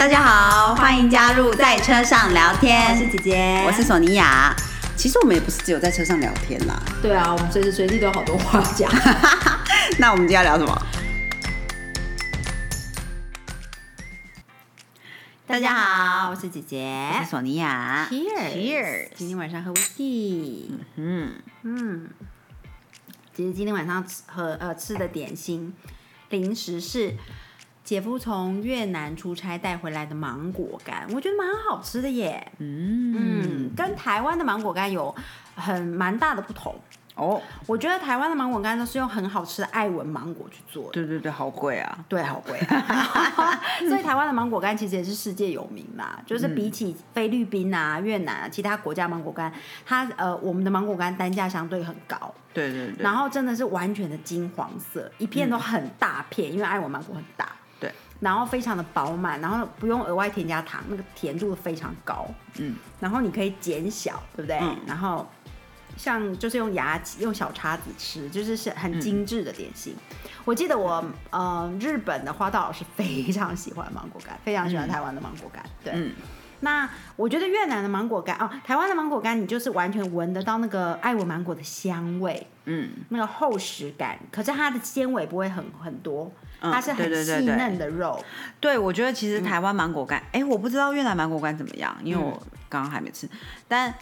大家好，欢迎加入在车上聊天。我是姐姐，我是索尼娅。其实我们也不是只有在车上聊天啦。对啊，我们随时随地都有好多话讲。那我们今天要聊什么？大家好，我是姐姐，我是索尼娅。Cheers！今天晚上喝 whisky。嗯嗯，其实今天晚上吃喝呃吃的点心零食是姐夫从越南出差带回来的芒果干，我觉得蛮好吃的耶。嗯嗯，跟台湾的芒果干有很蛮大的不同。哦，我觉得台湾的芒果干都是用很好吃的爱文芒果去做的，对对对，好贵啊。对，好贵、啊。所以台湾的芒果干其实也是世界有名啦，就是比起菲律宾啊、越南啊其他国家芒果干，它呃我们的芒果干单价相对很高，对对对。然后真的是完全的金黄色，一片都很大片，因为爱文芒果很大。对。然后非常的饱满，然后不用额外添加糖，那个甜度非常高。嗯。然后你可以减小，对不对？嗯然后。像就是用牙用小叉子吃，就是是很精致的点心。我记得我呃日本的花道老师非常喜欢芒果干，非常喜欢台湾的芒果干。对，嗯那我觉得越南的芒果干哦，台湾的芒果干，你就是完全闻得到那个爱文芒果的香味，嗯，那个厚实感，可是它的纤维不会很很多，嗯它是很细对对对对嫩的肉。对，我觉得其实台湾芒果干，哎、我不知道越南芒果干怎么样，因为我刚刚还没吃。但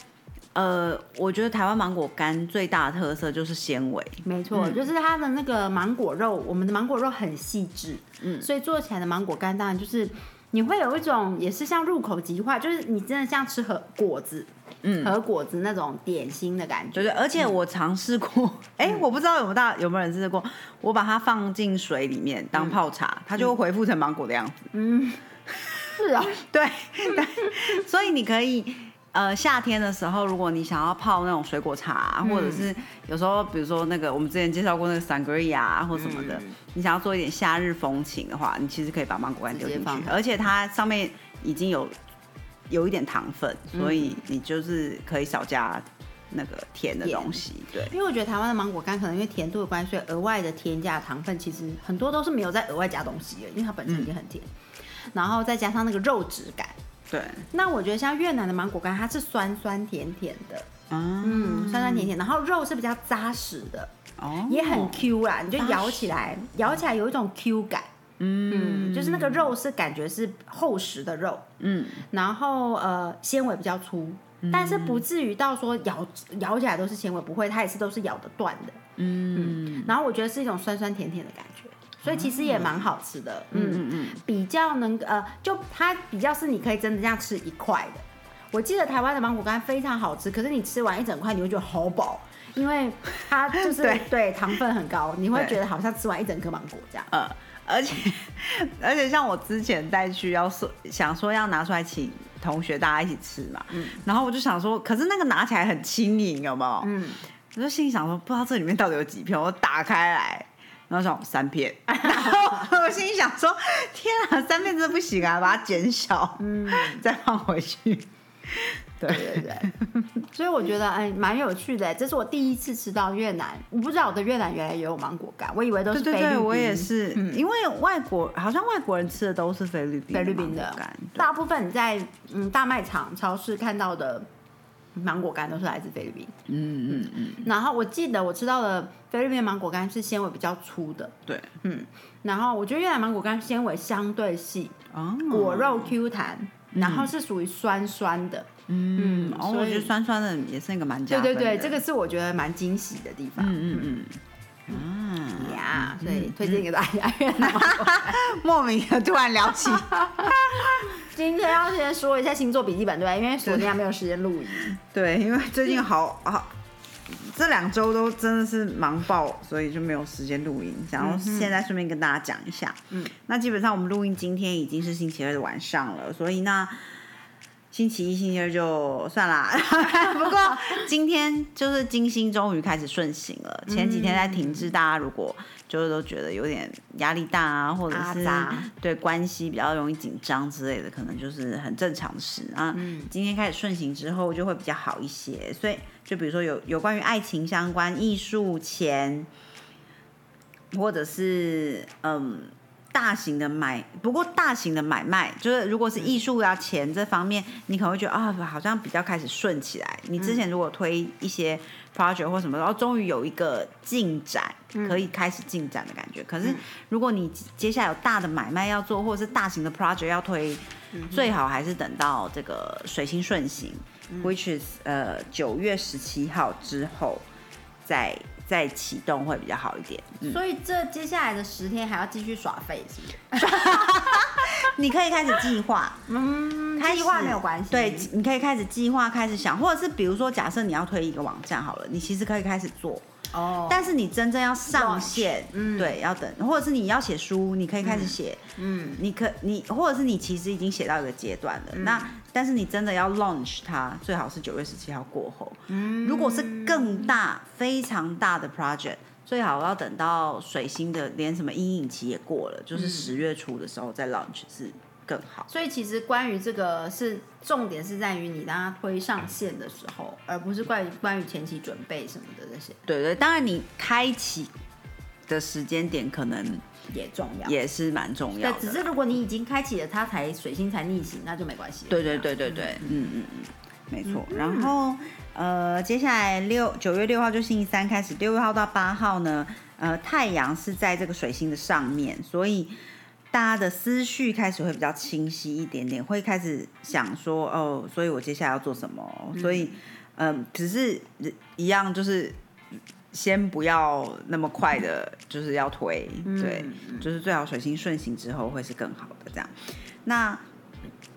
呃，我觉得台湾芒果干最大的特色就是纤维。没错，就是它的那个芒果肉，我们的芒果肉很细致，嗯所以做起来的芒果干当然就是你会有一种也是像入口即化，就是你真的像吃核果子，嗯。和果子那种点心的感觉。对对，而且我尝试过，哎、我不知道有没有大有没有人试过，我把它放进水里面当泡茶，它就会恢复成芒果的样子。嗯，是啊，对，对，所以你可以。呃，夏天的时候，如果你想要泡那种水果茶，或者是有时候，比如说那个我们之前介绍过那个 sangria 啊或什么的，嗯。你想要做一点夏日风情的话，你其实可以把芒果干丢进去，而且它上面已经有有一点糖分，所以你就是可以少加那个甜的东西。对，因为我觉得台湾的芒果干可能因为甜度的关系，所以额外的添加糖分其实很多都是没有再额外加东西的，因为它本身已经很甜，然后再加上那个肉质感。对，那我觉得像越南的芒果干，它是酸酸甜甜的，嗯，嗯，酸酸甜甜，然后肉是比较扎实的，哦，也很 Q 啦，你就咬起来，咬起来有一种 Q 感，嗯，就是那个肉是感觉是厚实的肉，嗯，然后呃纤维比较粗，但是不至于到说咬咬起来都是纤维，不会，它也是都是咬得断的，嗯，然后我觉得是一种酸酸甜甜的感觉，所以其实也蛮好吃的，嗯嗯嗯，比较能呃，就它比较是你可以真的这样吃一块的。我记得台湾的芒果干非常好吃，可是你吃完一整块，你会觉得好饱，因为它 就是对对糖分很高，你会对觉得好像吃完一整颗芒果这样。呃，而且而且像我之前带去要说想说要拿出来请同学大家一起吃嘛，嗯然后我就想说，可是那个拿起来很轻盈，有没有？嗯，我就心里想说，不知道这里面到底有几片，我打开来。然后想三片，然后我心里想说：“天啊，三片真的不行啊，把它减小，嗯，再放回去。” 对对。对对，所以我觉得哎蛮有趣的，这是我第一次吃到越南，我不知道我的越南原来也有芒果干，我以为都是菲律宾。对对对，我也是，因为外国好像外国人吃的都是菲律宾菲律宾的干，大部分你在嗯大卖场、超市看到的芒果干都是来自菲律宾。嗯嗯嗯，然后我记得我吃到的菲律宾芒果干是纤维比较粗的，对，嗯，然后我觉得越南芒果干纤维相对细，哦，果肉 Q 弹，然后是属于酸酸的，嗯，哦，所以我觉得酸酸的也是那个蛮加分的，对对对，这个是我觉得蛮惊喜的地方，嗯嗯嗯，嗯，呀，所以推荐给大家。莫名的突然聊起，今天要先说一下星座笔记本，对吧？因为昨天还没有时间录音，对，因为最近好好。这两周都真的是忙爆，所以就没有时间录音。然后现在顺便跟大家讲一下，嗯，那基本上我们录音今天已经是星期二的晚上了，所以那星期一、星期二就算啦。不过今天就是金星终于开始顺行了，前几天在停滞，大家如果就是都觉得有点压力大啊，或者是对关系比较容易紧张之类的，可能就是很正常的事啊。今天开始顺行之后，就会比较好一些。所以就比如说有有关于爱情相关、艺术、钱，或者是嗯。大型的买，不过大型的买卖，就是如果是艺术啊、钱这方面，你可能会觉得啊，好像比较开始顺起来。你之前如果推一些 project 或什么，然后终于有一个进展，可以开始进展的感觉。可是如果你接下来有大的买卖要做，或者是大型的 project 要推，最好还是等到这个水星顺行，which is 呃九月十七号之后再。再启动会比较好一点，所以这接下来的十天还要继续耍废，是不是？你可以开始计划，嗯，计划没有关系。对，你可以开始计划，开始想，或者是比如说，假设你要推一个网站好了，你其实可以开始做。哦，但是你真正要上线，嗯，对，要等，或者是你要写书，你可以开始写，嗯，你可你，或者是你其实已经写到一个阶段了，那但是你真的要 launch 它，最好是九月十七号过后，嗯，如果是更大、非常大的 project，最好要等到水星的连什么阴影期也过了，就是十月初的时候再 launch 是。更好，所以其实关于这个是重点是在于你当它推上线的时候，而不是关于关于前期准备什么的这些。对对，当然你开启的时间点可能也重要，也是蛮重要的。只是如果你已经开启了，它才水星才逆行，那就没关系。对对对对对，嗯嗯嗯，没错。然后呃，接下来六九月六号就星期三开始，六月号到八号呢，呃，太阳是在这个水星的上面，所以。大家的思绪开始会比较清晰一点点，会开始想说哦，所以我接下来要做什么？所以，嗯，只是一样，就是先不要那么快的，就是要推，对，就是最好水星顺行之后会是更好的这样。那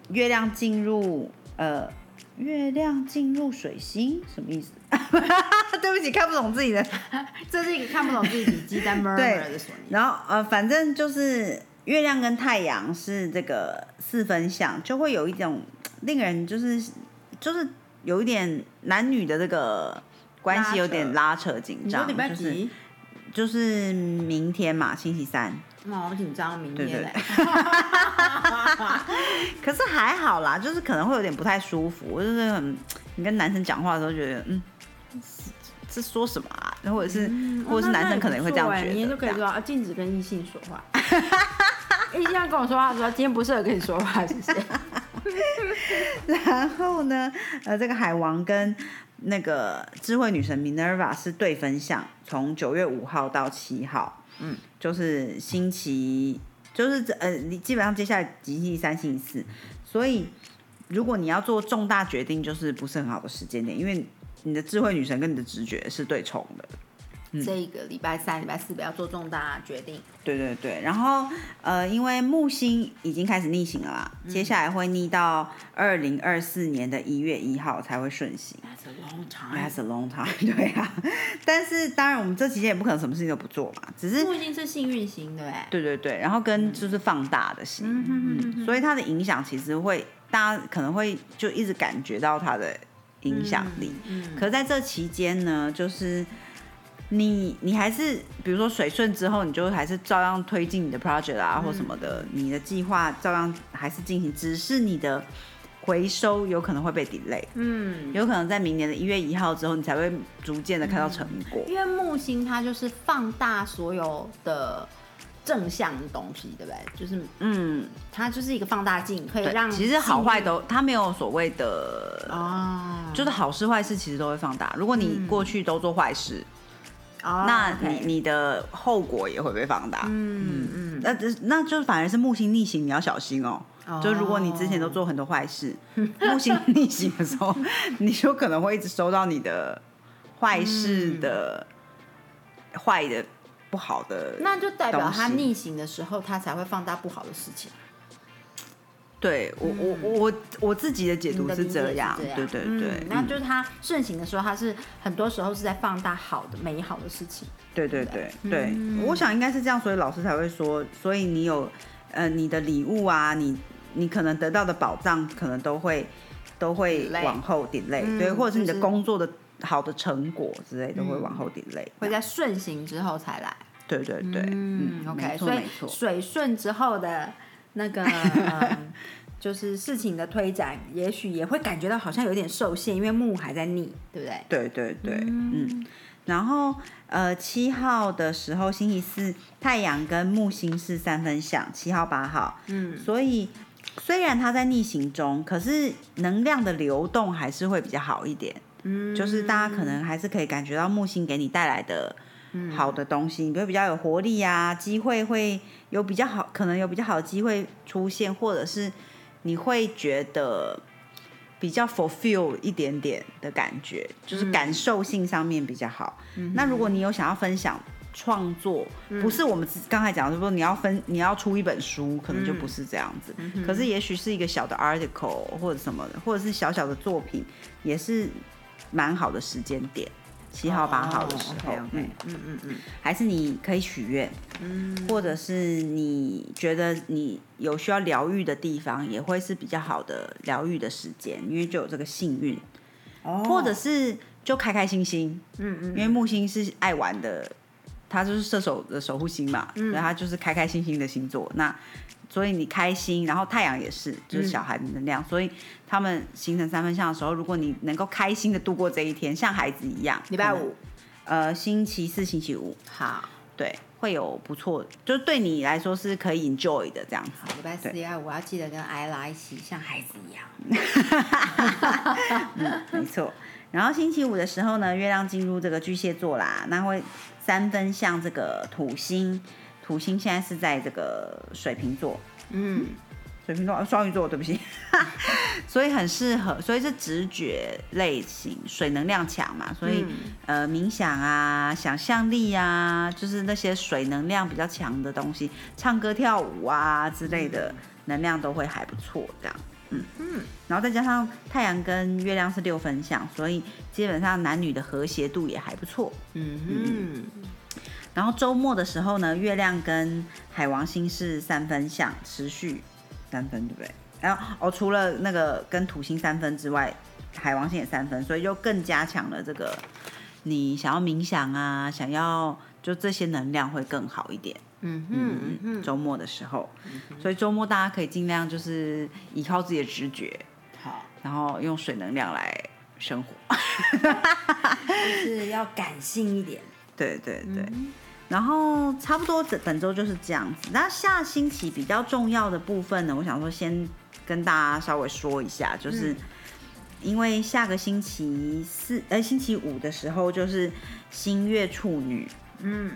月亮进入呃，月亮进入水星什么意思？对不起，看不懂自己的，这是一个看不懂自己笔记在 murmur 的然后呃，反正就是。月亮跟太阳是这个四分相，就会有一种令人就是就是有一点男女的这个关系有点拉扯紧张。就是就是明天嘛，星期三。哇，好紧张，明天嘞。可是还好啦，就是可能会有点不太舒服，就是很你跟男生讲话的时候觉得嗯。是说什么啊？或者是，或者是男生可能也会这样觉得。明天就可以说啊禁止跟异性说话。异性跟我说话说今天不适合跟你说话，谢谢。然后呢，呃，这个海王跟那个智慧女神 Minerva 是对分相，从九月五号到七号，嗯，就是星期，就是呃，你基本上接下来星期三、星期四，所以如果你要做重大决定，就是不是很好的时间点，因为。你的智慧女神跟你的直觉是对冲的。这个礼拜三、礼拜四不要做重大决定。对对对，然后呃，因为木星已经开始逆行了啦，接下来会逆到二零二四年的一月一号才会顺行。That's a long time. That's a long time. 对啊，但是当然我们这期间也不可能什么事情都不做嘛，只是木星是幸运星，对不对？对对对，然后跟就是放大的星，嗯所以它的影响其实会大家可能会就一直感觉到它的。影响力，嗯可在这期间呢，就是你你还是比如说水顺之后，你就还是照样推进你的 project 啊，或什么的，你的计划照样还是进行，只是你的回收有可能会被 delay，嗯，有可能在明年的一月一号之后，你才会逐渐的看到成果。因为木星它就是放大所有的。正向的东西，对不对？就是嗯，它就是一个放大镜，可以让其实好坏都，它没有所谓的啊，就是好事坏事其实都会放大。如果你过去都做坏事，那你你的后果也会被放大。嗯嗯，那那就是反而是木星逆行，你要小心哦。就如果你之前都做很多坏事，木星逆行的时候，你就可能会一直收到你的坏事的坏的。不好的，那就代表他逆行的时候，他才会放大不好的事情。对我，我我我自己的解读是这样，对对对。那就是他顺行的时候，他是很多时候是在放大好的、美好的事情。对对对对，我想应该是这样，所以老师才会说，所以你有呃你的礼物啊，你你可能得到的宝藏，可能都会都会往后点累，对，或者是你的工作的。好的成果之类都会往后 delay，会在顺行之后才来。对对对，嗯，OK，所以水顺之后的那个，就是事情的推展，也许也会感觉到好像有点受限，因为木还在逆，对不对？对对对，嗯。然后呃七号的时候，星期四太阳跟木星是三分相，七号八号，嗯，所以虽然它在逆行中，可是能量的流动还是会比较好一点。嗯，就是大家可能还是可以感觉到木星给你带来的好的东西，你会比较有活力啊，机会会有比较好，可能有比较好的机会出现，或者是你会觉得比较 fulfill 一点点的感觉，就是感受性上面比较好。那如果你有想要分享创作，不是我们刚才讲的，说你要分你要出一本书，可能就不是这样子。可是也许是一个小的 article 或者什么的，或者是小小的作品，也是蛮好的时间点。七号八号的时候，嗯嗯嗯嗯，还是你可以许愿，嗯，或者是你觉得你有需要疗愈的地方，也会是比较好的疗愈的时间，因为就有这个幸运，哦，或者是就开开心心，嗯嗯。因为木星是爱玩的，它就是射手的守护星嘛，嗯所以他就是开开心心的星座。那所以你开心，然后太阳也是，就是小孩的能量，所以他们形成三分相的时候，如果你能够开心的度过这一天，像孩子一样，礼拜五，呃，星期四、星期五，好，对，会有不错，就是对你来说是可以 enjoy 的这样子。好，礼拜四、礼拜五要记得跟艾拉一起像孩子一样。嗯没错。然后星期五的时候呢，月亮进入这个巨蟹座啦，那会三分像这个土星，土星现在是在这个水瓶座，嗯，水瓶座、呃双鱼座，对不起，所以很适合，所以是直觉类型，水能量强嘛，所以、呃冥想啊、想象力啊，就是那些水能量比较强的东西，唱歌跳舞啊之类的能量都会还不错，这样。嗯嗯，然后再加上太阳跟月亮是六分相，所以基本上男女的和谐度也还不错。嗯嗯，然后周末的时候呢，月亮跟海王星是三分相，持续三分，对不对？然后哦，除了那个跟土星三分之外，海王星也三分，所以就更加强了这个你想要冥想啊，想要就这些能量会更好一点。嗯嗯嗯嗯，周末的时候，所以周末大家可以尽量就是依靠自己的直觉，好，然后用水能量来生活。就是要感性一点。对对对，然后差不多本本周就是这样子。那下星期比较重要的部分呢，我想说先跟大家稍微说一下，就是因为下个星期四，呃，星期五的时候就是新月处女。嗯，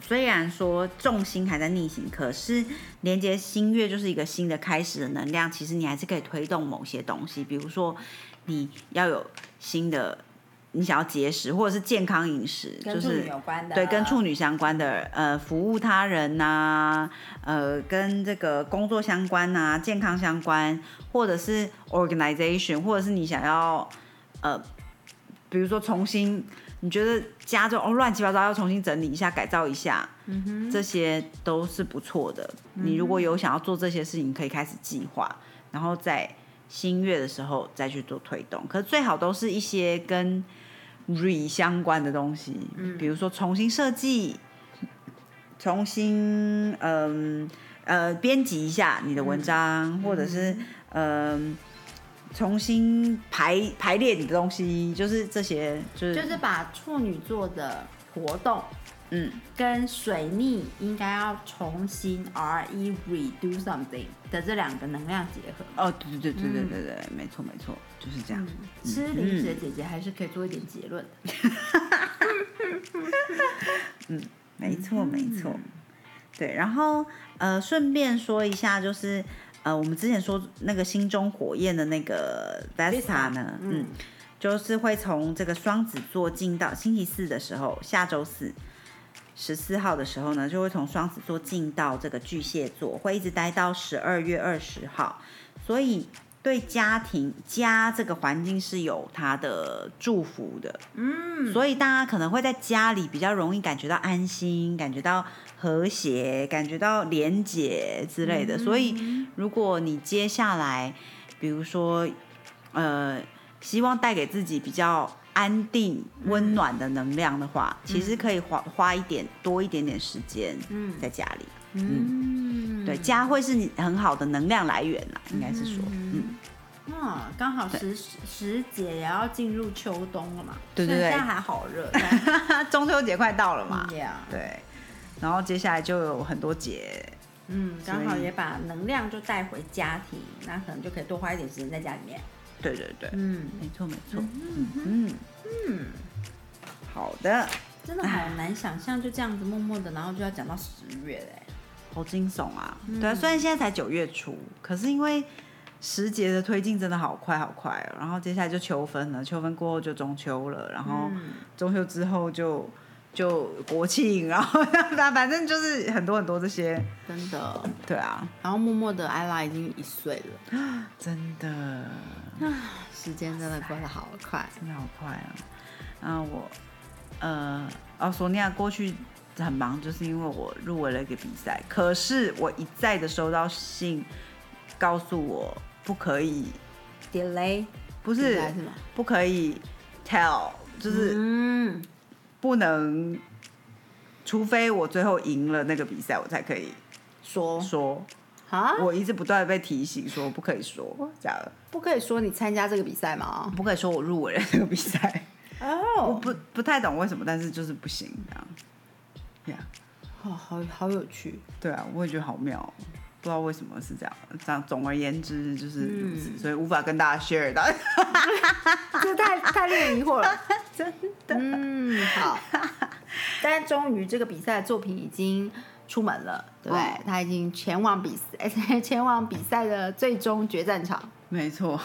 虽然说重心还在逆行，可是连接新月就是一个新的开始的能量，其实你还是可以推动某些东西，比如说你要有新的，你想要节食或者是健康饮食，就是有关的，对，跟处女相关的，呃，服务他人呐、呃，跟这个工作相关呐、健康相关，或者是 organization，或者是你想要，呃，比如说重新，你觉得家中哦乱七八糟，要重新整理一下、改造一下，嗯哼，这些都是不错的。你如果有想要做这些事情，可以开始计划，然后在新月的时候再去做推动。可是最好都是一些跟 re 相关的东西，比如说重新设计、重新嗯呃编辑一下你的文章，或者是嗯。重新排排列你的东西，就是这些，就是就是把处女座的活动嗯，跟水逆应该要重新 R E redo something 的这两个能量结合。哦，对对对对对对对，没错没错，就是这样。吃零食的姐姐还是可以做一点结论的。嗯 没错，没错。对，然后呃，顺便说一下，就是呃，我们之前说那个心中火焰的那个 Vesta 呢，嗯，就是会从这个双子座进到星期四的时候，下周四十四号的时候呢，就会从双子座进到这个巨蟹座，会一直待到十二月二十号，所以。对家庭家这个环境是有它的祝福的，嗯，所以大家可能会在家里比较容易感觉到安心，感觉到和谐，感觉到廉洁之类的。所以，如果你接下来，比如说，呃，希望带给自己比较安定、温暖的能量的话，其实可以花花一点多一点点时间嗯。在家里。嗯，对，家会是你很好的能量来源啦，应该是说，嗯，嗯，刚好时时节也要进入秋冬了嘛，对对对。现在还好热，中秋节快到了嘛，对，然后接下来就有很多节，嗯，刚好也把能量就带回家庭，那可能就可以多花一点时间在家里面。对对对，嗯，没错没错，嗯嗯嗯，好的，真的好难想象，就这样子默默的，然后就要讲到十月嘞，好惊悚啊！对啊，虽然现在才九月初，可是因为时节的推进真的好快好快哦。然后接下来就秋分了，秋分过后就中秋了，然后中秋之后就就国庆，然后 反反正就是很多很多这些，真的。对啊，然后默默的艾拉已经一岁了，真的，时间真的过得好快，真的好快啊！嗯，我呃哦，索尼娅过去很忙，就是因为我入围了一个比赛，可是我一再的收到信告诉我不可以 delay 不是是吗？不可以 tell，就是嗯，不能，除非我最后赢了那个比赛，我才可以说说。啊，我一直不断的被提醒说不可以说这样，不可以说你参加这个比赛吗？不可以说我入围了这个比赛。我哦，不不太懂为什么，但是就是不行这样。好好有趣，对啊，我也觉得好妙，不知道为什么是这样。这样总而言之就是如此，嗯所以无法跟大家 share 到。这太太令人疑惑了。真的，嗯，好。但终于这个比赛的作品已经出门了，对他已经前往比赛，前往比赛的最终决战场。没错，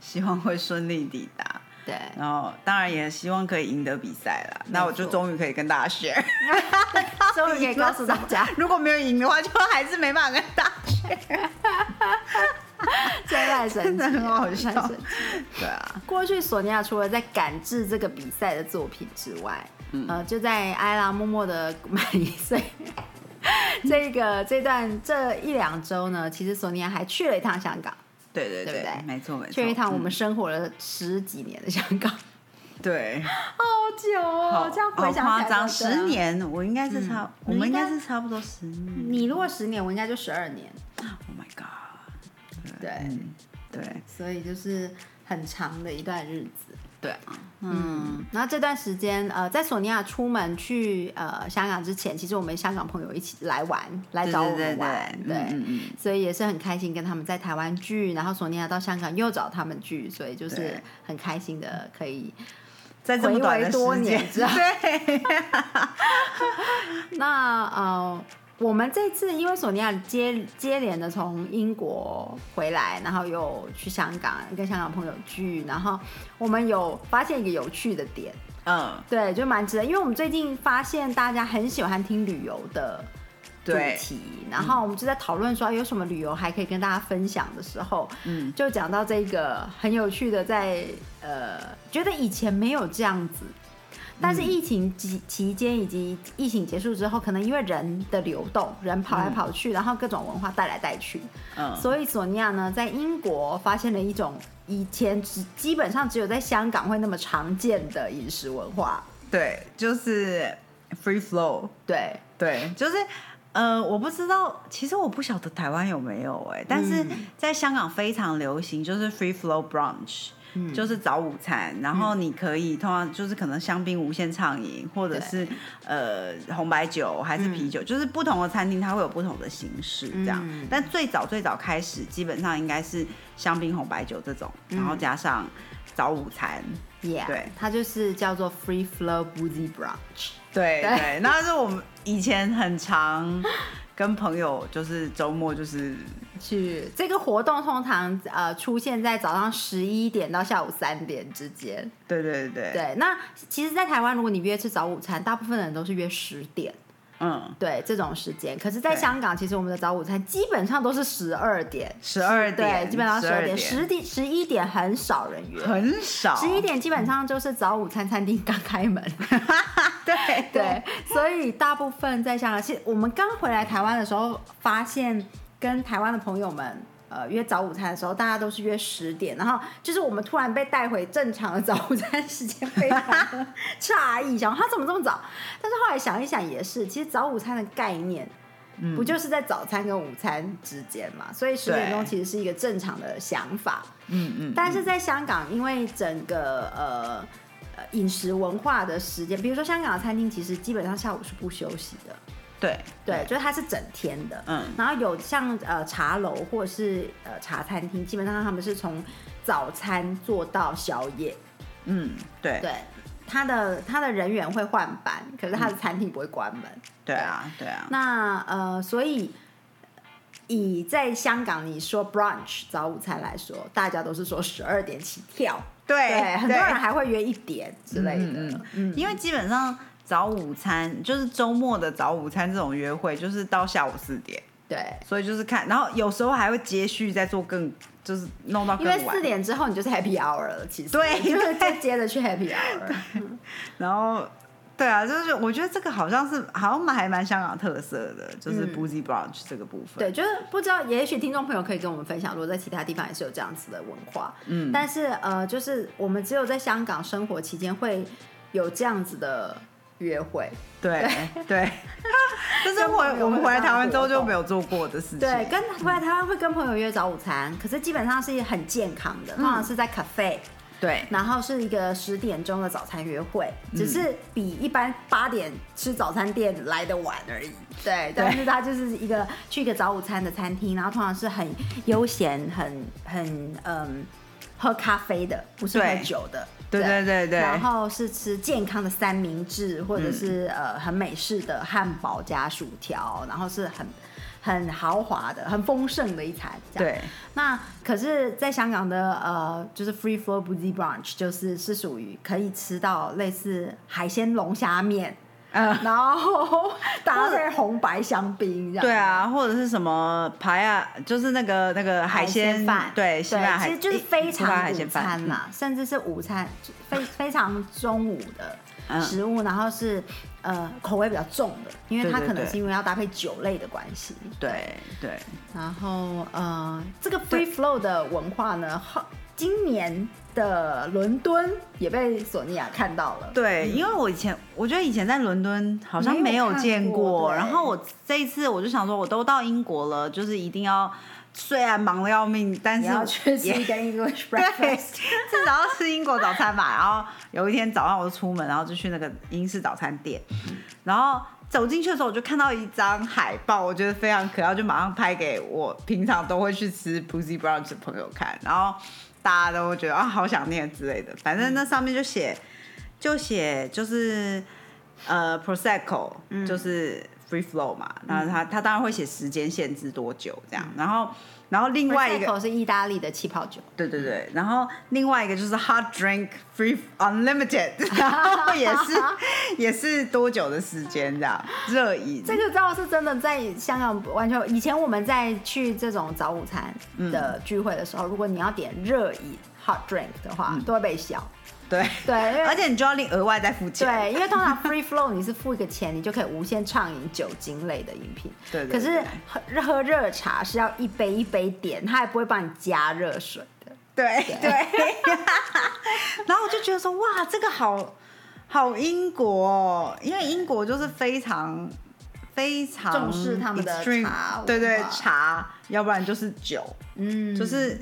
希望会顺利抵达。对，然后当然也希望可以赢得比赛啦。那我就终于可以跟大家 share。终于可以告诉大家，如果没有赢的话，就还是没办法跟大家 share。真的太神奇了，真的很好笑。对啊，过去索尼娅除了在赶制这个比赛的作品之外，嗯。呃，就在艾拉默默的满一岁 这个这段这一两周呢，其实索尼娅还去了一趟香港，对对对不对没错没错。去一趟我们嗯生活了十几年的香港，对，好久哦，这样回想起来夸张，十。年，我应该是差，我们应该该是差不多十年。你如果十年，我应该就十二年，Oh my god！对，嗯，对所以就是很长的一段日子。对。啊，嗯，然后这段时间，呃，在索尼娅出门去呃香港之前，其实我们香港朋友一起来玩，来找我对对对们玩，对，对，嗯嗯所以也是很开心跟他们在台湾聚，然后索尼娅到香港又找他们聚，所以就是很开心的可以。在这么短的时间。对，那呃，我们这次因为索尼娅接接连的从英国回来，然后又去香港跟香港朋友聚，然后我们有发现一个有趣的点，嗯，对，就蛮值得，因为我们最近发现大家很喜欢听旅游的主对，题，然后我们就在讨论说有什么旅游还可以跟大家分享的时候，嗯，就讲到这个很有趣的在，呃，觉得以前没有这样子。但是疫情期期间以及疫情结束之后，可能因为人的流动，人跑来跑去，然后各种文化带来带去，嗯，所以索尼娅呢在英国发现了一种以前只基本上只有在香港会那么常见的饮食文化。对，就是 free flow，对，对，就是。呃，我不知道，其实我不晓得台湾有没有哎、但是在香港非常流行，就是 free flow brunch，、就是早午餐，然后你可以通常就是可能香槟无限畅饮，或者是呃红白酒还是啤酒，就是不同的餐厅它会有不同的形式这样。嗯。但最早最早开始，基本上应该是香槟红白酒这种，然后加上早午餐，Yeah，对。它就是叫做 Free Flow Boozy Brunch。对对。对，那是我们以前很常跟朋友，就是周末就是去这个活动通常呃出现在早上十一点到下午三点之间。对对对，对，那其实，在台湾如果你约吃早午餐，大部分人都是约十点，嗯，对这种时间。可是，在香港，其实我们的早午餐基本上都是十二点，十二对，点，基本上十二点，点，十点十一点很少人约。很少，十一点基本上就是早午餐餐厅刚开门，对。对，所以大部分在香港，其实我们刚回来台湾的时候，发现跟台湾的朋友们。呃，约早午餐的时候，大家都是约十点，然后就是我们突然被带回正常的早午餐时间，非常的诧异，想他怎么这么早？但是后来想一想，也是，其实早午餐的概念不就是在早餐跟午餐之间嘛？所以十点钟其实是一个正常的想法。嗯嗯。但是在香港，因为整个呃呃饮食文化的时间，比如说香港的餐厅，其实基本上下午是不休息的。对对，就是它是整天的。嗯。然后有像呃茶楼或者是呃茶餐厅，基本上他们是从早餐做到宵夜。嗯，对对。他的他的人员会换班，可是他的餐厅不会关门。对啊，对啊。那呃，所以以在香港你说 brunch 早午餐来说，大家都是说十二点起跳。对，很多人还会约一点之类的。嗯，因为基本上早午餐就是周末的早午餐这种约会，就是到下午四点。对，所以就是看，然后有时候还会接续再做更。就是弄到因为四点之后你就是 happy hour 了，其实对，就是再接着去 happy hour。然后，对啊，就是我觉得这个好像是好像蛮还蛮香港特色的，就是 boozy brunch 这个部分。对，就是不知道，也许听众朋友可以跟我们分享，如果在其他地方也是有这样子的文化。嗯，但是呃，就是我们只有在香港生活期间会有这样子的。约会，对对，这 是我我们回来台湾之后就没有做过的事情。对，跟回来台湾会跟朋友约早午餐，可是基本上是很健康的，通常是在 cafe，对，然后是一个十点钟的早餐约会，只是比一般八点吃早餐店来的晚而已。对，但是它就是一个去一个早午餐的餐厅，然后通常是很悠闲、很很嗯喝咖啡的，不是喝酒的。对对对对，然后是吃健康的三明治，或者是呃很美式的汉堡加薯条，然后是很很豪华的、很丰盛的一餐。对，那可是在香港的呃，就是 free flow b u s y brunch，就是是属于可以吃到类似海鲜龙虾面。然后搭配红白香槟，这样。对啊，或者是什么排啊，就是那个那个海鲜饭，对，其实就是非常午餐啦，甚至是午餐非非常中午的食物，然后是呃口味比较重的，因为它可能是因为要搭配酒类的关系，对对。然后呃，这个 free flow 的文化呢，今年。的伦敦也被索尼娅看到了。对，因为我以前我觉得以前在伦敦好像没有见过，然后我这一次我就想说，我都到英国了，就是一定要虽然忙的要命，但是要去吃一个 English breakfast，至少要吃英国早餐嘛。然后有一天早上我就出门，然后就去那个英式早餐店，然后走进去的时候我就看到一张海报，我觉得非常可爱，就马上拍给我平常都会去吃 Pussy Brunch 的朋友看，然后。大家都会觉得啊，好想念之类的。反正那上面就写，就写就是呃，prosecco，就是 free flow 嘛。然后他他当然会写时间限制多久这样。然后然后另外一个是意大利的气泡酒。对对对。然后另外一个就是 hot drink free unlimited，然后也是 也是多久的时间这样热饮。这个倒是真的，在香港完全以前我们在去这种早午餐的聚会的时候，如果你要点热饮 hot drink 的话，都会被笑。对对，而且你就要另额外再付钱。对，因为通常 free flow 你是付一个钱，你就可以无限畅饮酒精类的饮品。对。可是喝喝热茶是要一杯一杯点，他也不会帮你加热水的。对对。然后我就觉得说，哇，这个好好英国，哦，因为英国就是非常非常重视他们的茶，对对茶，要不然就是酒，嗯，就是。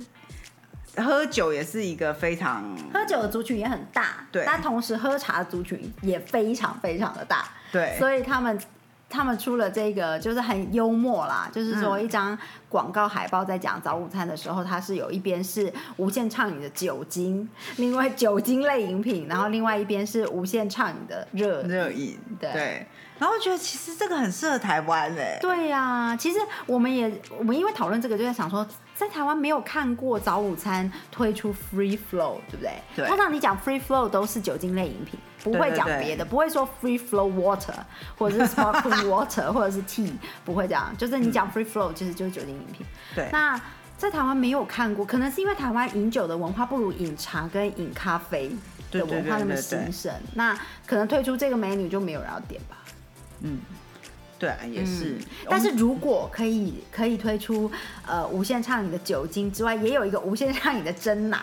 喝酒也是一个非常喝酒的族群也很大，对，但同时喝茶的族群也非常非常的大，对，所以他们他们出了这个就是很幽默啦，就是说一张广告海报在讲早午餐的时候，它是有一边是无限畅饮的酒精，另外酒精类饮品，然后另外一边是无限畅饮的热热饮，对。然后我觉得其实这个很适合台湾嘞。对呀，其实我们也我们因为讨论这个就在想说，在台湾没有看过早午餐推出 free flow，对不对？对。通常你讲 free flow 都是酒精类饮品，不会讲别的，不会说 free flow water 或者是 sparkling water 或者是 tea，不会这样。就是你讲 free flow，其实就是酒精饮品。对。那在台湾没有看过，可能是因为台湾饮酒的文化不如饮茶跟饮咖啡的文化那么兴盛，那可能推出这个美女就没有人要点吧。嗯，对啊，也是。但是如果可以可以推出呃无限畅饮的酒精之外，也有一个无限畅饮的真奶，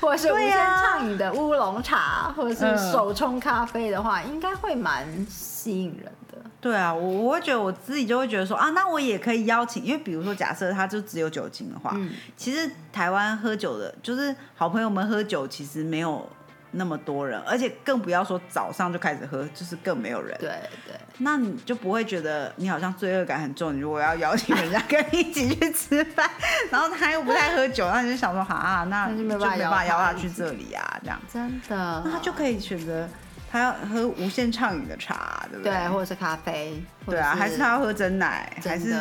或者是无限畅饮的乌龙茶，或者是手冲咖啡的话，应该会蛮吸引人的。对啊，我我会觉得我自己就会觉得说啊，那我也可以邀请，因为比如说假设它就只有酒精的话，嗯其实台湾喝酒的，就是好朋友们喝酒，其实没有那么多人，而且更不要说早上就开始喝，就是更没有人。对对，那你就不会觉得你好像罪恶感很重。你如果要邀请人家跟你一起去吃饭，然后他又不太喝酒，那你就想说，哈，那就 那就没办法邀邀他去这里啊，这样，真的，那他就可以选择他要喝无限畅饮的茶，对不对，对或者是咖啡，或对啊，者还是他要喝真奶，还是。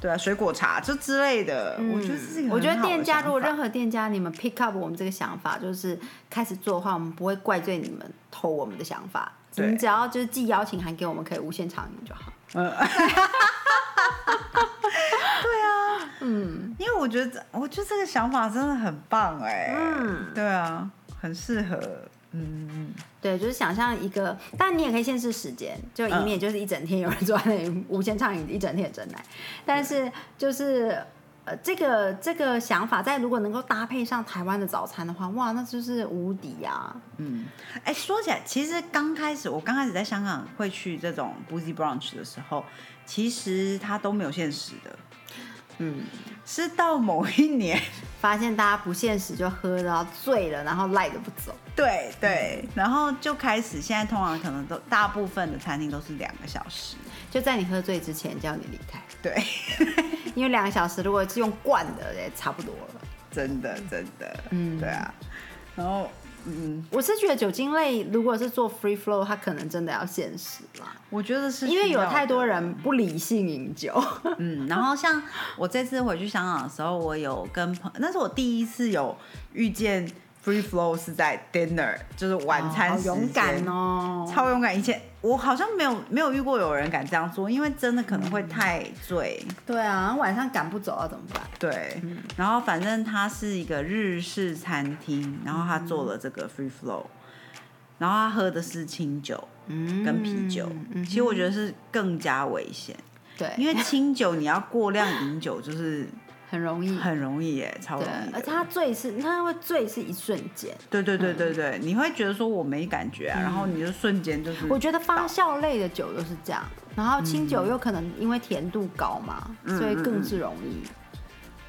对啊，水果茶就之类的，我觉得这是一个嗯我觉得店家如果任何店家你们 pick up 我们这个想法，就是开始做的话，我们不会怪罪你们偷我们的想法，你只要就是寄邀请函给我们，可以无限畅饮就好。嗯，对啊，嗯，因为我觉得，我觉得这个想法真的很棒哎，嗯，对啊，很适合，嗯，对，就是想象一个，但你也可以限制时间，就以免就是一整天有人坐在那里无限畅饮一整天的真奶。但是就是呃，这个这个想法，在如果能够搭配上台湾的早餐的话，哇，那就是无敌啊！哎，说起来，其实刚开始我刚开始在香港会去这种 boozy brunch 的时候，其实它都没有限时的，嗯，是到某一年，发现大家不现实就喝到醉了，然后赖着不走。对对，然后就开始，现在通常可能都大部分的餐厅都是两个小时，就在你喝醉之前叫你离开，对，因为两个小时如果是用灌的也差不多了。真的真的，嗯。对啊，然后嗯，我是觉得酒精类如果是做 free flow，它可能真的要限时啦，我觉得是因为有太多人不理性饮酒。嗯，然后像我这次回去香港的时候，我有跟朋，那是我第一次有遇见 free flow 是在 dinner，就是晚餐时间、好勇敢哦！超勇敢。以前我好像没有没有遇过有人敢这样做，因为真的可能会太醉。对啊，晚上赶不走要怎么办？对，然后反正它是一个日式餐厅，然后他做了这个 free flow，然后他喝的是清酒嗯跟啤酒，其实我觉得是更加危险，对，因为清酒你要过量饮酒就是很容易。很容易耶，超容对易，而且它醉是，它会醉是一瞬间。对对对对对，你会觉得说我没感觉啊，然后你就瞬间就是，我觉得发酵类的酒都是这样，然后清酒又可能因为甜度高嘛，所以更是容易。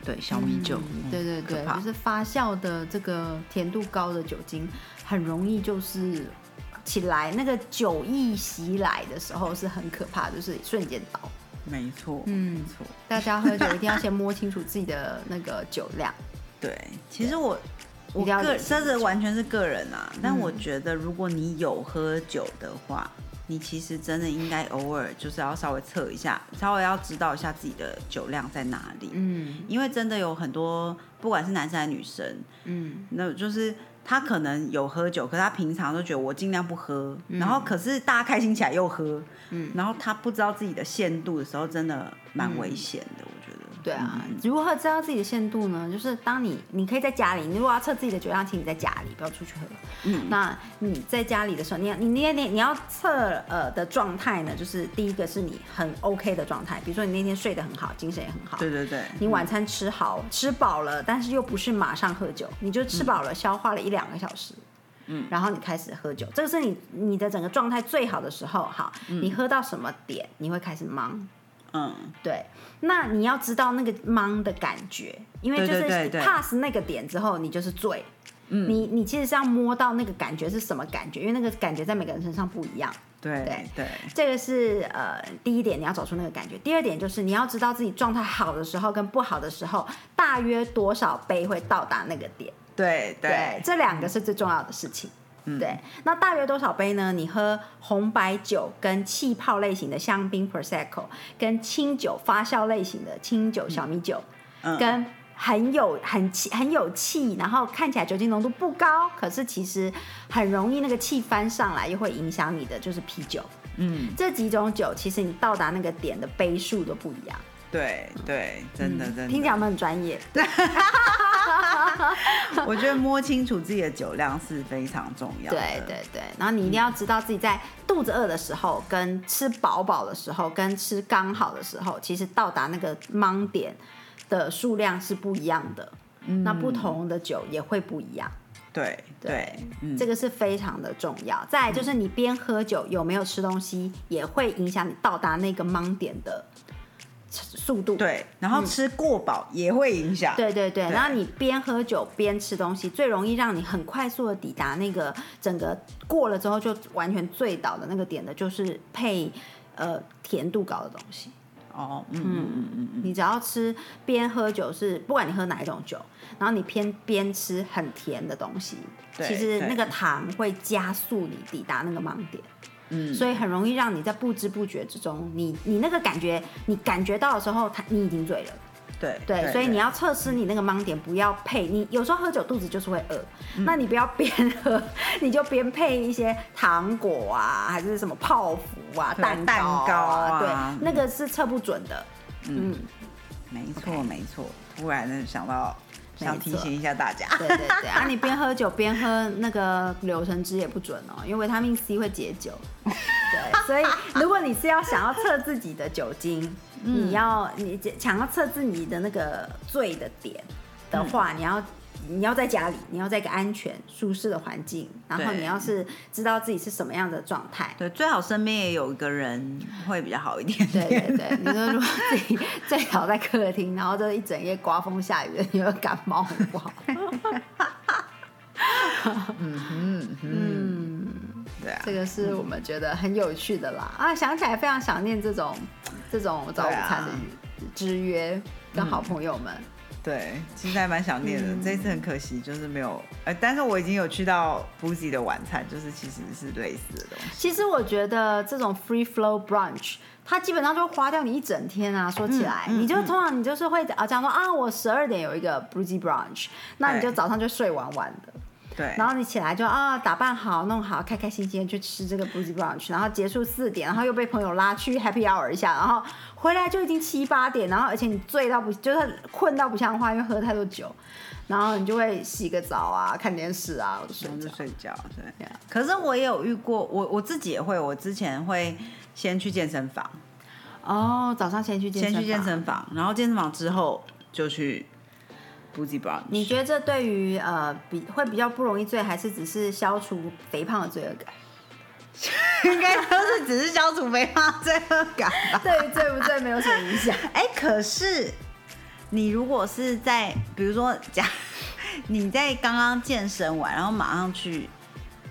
对小米酒，嗯对对对就是发酵的这个甜度高的酒精，很容易就是起来那个酒意袭来的时候是很可怕，就是瞬间倒。没错，嗯没错，大家喝酒一定要先摸清楚自己的那个酒量。对，其实我我个这是完全是个人啊，但我觉得如果你有喝酒的话，你其实真的应该偶尔就是要稍微测一下，稍微要知道一下自己的酒量在哪里，嗯。因为真的有很多不管是男生还是女生，嗯，那就是他可能有喝酒，可是他平常都觉得我尽量不喝，嗯然后可是大家开心起来又喝，然后他不知道自己的限度的时候，真的蛮危险的。对啊，如何知道自己的限度呢？就是当你你可以在家里，你如果要测自己的酒量，请你在家里，不要出去喝。嗯。那你在家里的时候，你要你那天你要测呃的状态呢，就是第一个是你很 OK 的状态，比如说你那天睡得很好，精神也很好。对对对，你晚餐吃好、吃饱了，但是又不是马上喝酒，你就吃饱了，消化了一两个小时，嗯，然后你开始喝酒，这个是你你的整个状态最好的时候。好，你喝到什么点，你会开始忙，嗯，对，那你要知道那个忙的感觉，因为就是对对对对 pass 那个点之后，你就是醉。嗯，你你其实是要摸到那个感觉是什么感觉，因为那个感觉在每个人身上不一样。对对对这个是呃第一点，你要找出那个感觉。第二点就是你要知道自己状态好的时候跟不好的时候，大约多少杯会到达那个点。对对，这两个是最重要的事情。对，那大约多少杯呢？你喝红白酒跟气泡类型的香槟 prosecco，跟清酒发酵类型的清酒小米酒，嗯跟很有很气很有气，然后看起来酒精浓度不高，可是其实很容易那个气翻上来，又会影响你的就是啤酒。嗯，这几种酒，其实你到达那个点的杯数都不一样。对对，真的真的，听起来我们很专业。我觉得摸清楚自己的酒量是非常重要的。对对对，然后你一定要知道自己在肚子饿的时候、跟吃饱饱的时候、跟吃刚好的时候，其实到达那个盲点的数量是不一样的。那不同的酒也会不一样。对对，嗯，这个是非常的重要。再来就是你边喝酒有没有吃东西，也会影响你到达那个盲点的速度。对，然后吃过饱也会影响。对对对，然后你边喝酒边吃东西，最容易让你很快速的抵达那个整个过了之后就完全醉倒的那个点的，就是配呃甜度高的东西。哦，嗯嗯嗯嗯嗯，你只要吃边喝酒是，不管你喝哪一种酒，然后你偏边吃很甜的东西，其实那个糖会加速你抵达那个盲点，嗯所以很容易让你在不知不觉之中，你你那个感觉，你感觉到的时候，他你已经醉了。对对，所以你要测试你那个盲点，不要配。你有时候喝酒肚子就是会饿，嗯那你不要边喝，你就边配一些糖果啊，还是什么泡芙啊、对蛋蛋糕啊对，那个是测不准的。嗯，没错没错。突然想到想提醒一下大家，对对对，啊，你边喝酒边喝那个柳橙汁也不准哦，因为维他命 C 会解酒。对，所以如果你是要想要测自己的酒精，你要你想要测自己的那个醉的点的话，你要。你要在家里，你要在一个安全、舒适的环境，然后你要是知道自己是什么样的状态，对，最好身边也有一个人会比较好一点 对点。对对，你说如果自己最好在客厅，然后这一整夜刮风下雨的，你会感冒很不好。嗯，对啊，这个是我们觉得很有趣的啦。啊，想起来非常想念这种这种早午餐的之约，跟好朋友们。对，其实还蛮想念的。嗯这一次很可惜，就是没有，呃，但是我已经有去到 Boozy 的晚餐，就是其实是类似的东西。其实我觉得这种 free flow brunch，它基本上就会花掉你一整天啊。说起来，嗯嗯你就通常你就是会啊，讲说啊，我十二点有一个 boozy brunch，那你就早上就睡晚晚的。对，然后你起来就啊打扮好弄好，开开心心去吃这个 boozy brunch，然后结束四点，然后又被朋友拉去 happy hour 一下，然后回来就已经七八点，然后而且你醉到不就是困到不像话，因为喝太多酒，然后你就会洗个澡啊，看电视啊，然后就觉。睡觉。对可是我也有遇过，我我自己也会，我之前会先去健身房，哦，早上先去健。先去健身房，然后健身房之后就去 Boozy Brunch。你觉得这对于呃比会比较不容易醉，还是只是消除肥胖的罪恶感？应该都是只是消除肥胖罪恶感吧？对于醉不醉没有什么影响。哎、可是你如果是在，比如说假你在刚刚健身完，然后马上去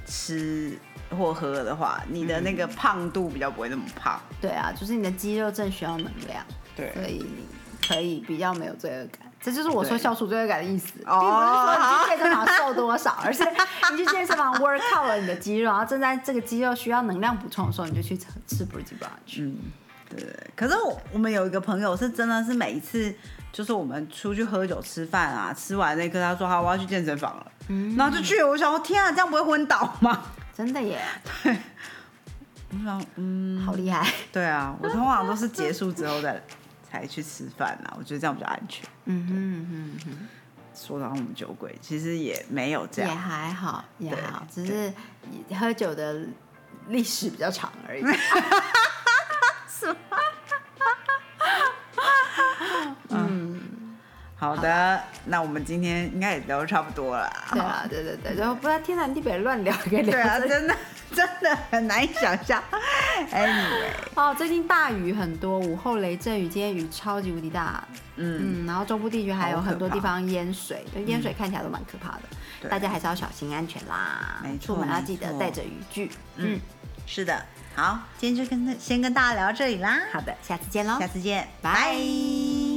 吃或喝的话，你的那个胖度比较不会那么胖。对啊，就是你的肌肉正需要能量。对所以你可以比较没有罪恶感。这就是我说对消除罪恶感的意思，并不是哦说你去健身房瘦多少，而是你去健身房 work out 了你的肌肉，然后正在这个肌肉需要能量补充的时候，你就去吃吃 b r u c brunch。嗯，对。可是我我们有一个朋友是真的是每一次就是我们出去喝酒吃饭啊，吃完那一刻他说好我要去健身房了，嗯然后就去了。我想说天啊，这样不会昏倒吗？真的耶，对 我想嗯，好厉害。对啊，我通常都是结束之后再才去吃饭啊，我觉得这样比较安全。嗯哼嗯哼，说到我们酒鬼，其实也没有这样也。还好，也还好，只是喝酒的历史比较长而已。好的，那我们今天应该也聊得差不多了。对啊，对 对对，然后不然天南地北乱聊，可以聊对啊，真的真的很难以想象。Anyway，哦，最近大雨很多，午后雷阵雨，今天雨超级无敌大。嗯，嗯，然后中部地区还有很多地方淹水，对，淹水看起来都蛮可怕的，对大家还是要小心安全啦。没错出门要记得带着雨具。嗯，是的。好，今天就跟先跟大家聊到这里啦，好的，下次见喽，下次见，拜拜